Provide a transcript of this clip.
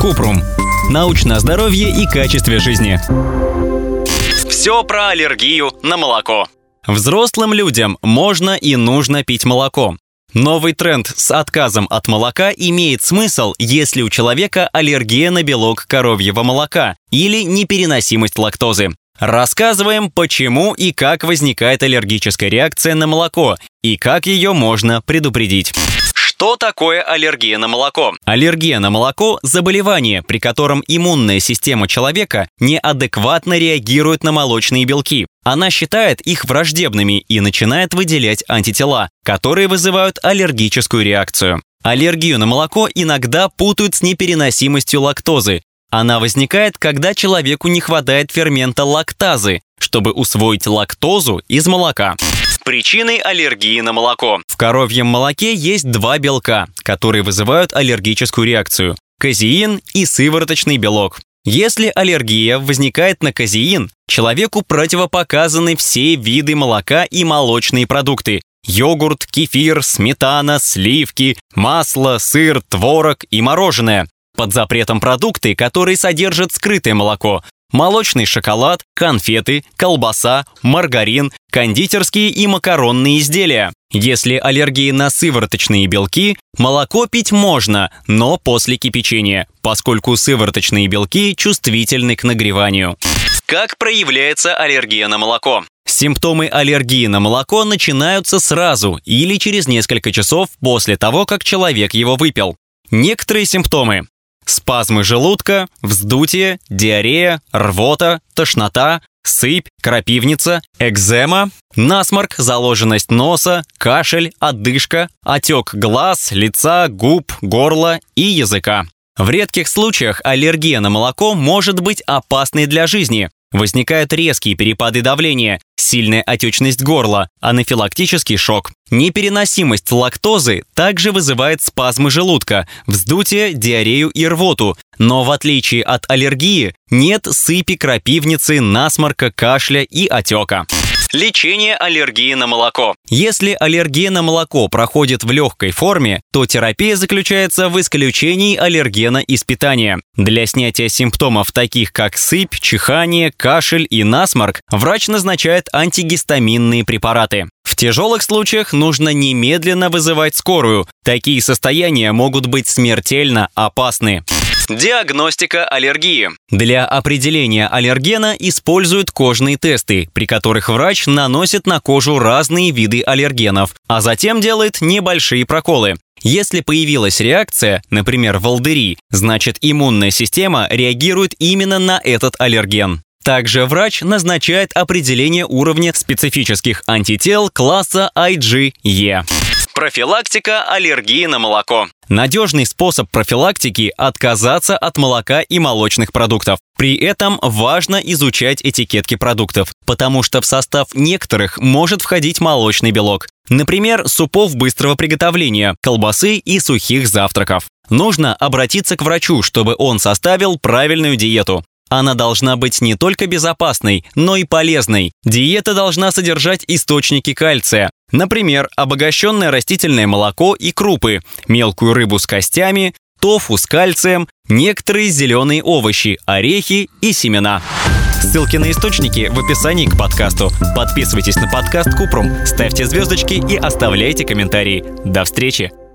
Купрум. Научное здоровье и качестве жизни. Все про аллергию на молоко. Взрослым людям можно и нужно пить молоко. Новый тренд с отказом от молока имеет смысл, если у человека аллергия на белок коровьего молока или непереносимость лактозы. Рассказываем, почему и как возникает аллергическая реакция на молоко и как ее можно предупредить. Что такое аллергия на молоко? Аллергия на молоко – заболевание, при котором иммунная система человека неадекватно реагирует на молочные белки. Она считает их враждебными и начинает выделять антитела, которые вызывают аллергическую реакцию. Аллергию на молоко иногда путают с непереносимостью лактозы. Она возникает, когда человеку не хватает фермента лактазы, чтобы усвоить лактозу из молока. Причины аллергии на молоко. В коровьем молоке есть два белка, которые вызывают аллергическую реакцию – казеин и сывороточный белок. Если аллергия возникает на казеин, человеку противопоказаны все виды молока и молочные продукты – йогурт, кефир, сметана, сливки, масло, сыр, творог и мороженое. Под запретом продукты, которые содержат скрытое молоко, молочный шоколад, конфеты, колбаса, маргарин, кондитерские и макаронные изделия. Если аллергии на сывороточные белки, молоко пить можно, но после кипячения, поскольку сывороточные белки чувствительны к нагреванию. Как проявляется аллергия на молоко? Симптомы аллергии на молоко начинаются сразу или через несколько часов после того, как человек его выпил. Некоторые симптомы спазмы желудка, вздутие, диарея, рвота, тошнота, сыпь, крапивница, экзема, насморк, заложенность носа, кашель, одышка, отек глаз, лица, губ, горла и языка. В редких случаях аллергия на молоко может быть опасной для жизни. Возникают резкие перепады давления, сильная отечность горла, анафилактический шок. Непереносимость лактозы также вызывает спазмы желудка, вздутие, диарею и рвоту, но в отличие от аллергии нет сыпи, крапивницы, насморка, кашля и отека. Лечение аллергии на молоко. Если аллергия на молоко проходит в легкой форме, то терапия заключается в исключении аллергена из питания. Для снятия симптомов таких как сыпь, чихание, кашель и насморк врач назначает антигистаминные препараты. В тяжелых случаях нужно немедленно вызывать скорую. Такие состояния могут быть смертельно опасны. Диагностика аллергии. Для определения аллергена используют кожные тесты, при которых врач наносит на кожу разные виды аллергенов, а затем делает небольшие проколы. Если появилась реакция, например, волдыри, значит иммунная система реагирует именно на этот аллерген. Также врач назначает определение уровня специфических антител класса IgE. Профилактика аллергии на молоко. Надежный способ профилактики – отказаться от молока и молочных продуктов. При этом важно изучать этикетки продуктов, потому что в состав некоторых может входить молочный белок. Например, супов быстрого приготовления, колбасы и сухих завтраков. Нужно обратиться к врачу, чтобы он составил правильную диету. Она должна быть не только безопасной, но и полезной. Диета должна содержать источники кальция. Например, обогащенное растительное молоко и крупы, мелкую рыбу с костями, тофу с кальцием, некоторые зеленые овощи, орехи и семена. Ссылки на источники в описании к подкасту. Подписывайтесь на подкаст Купрум, ставьте звездочки и оставляйте комментарии. До встречи!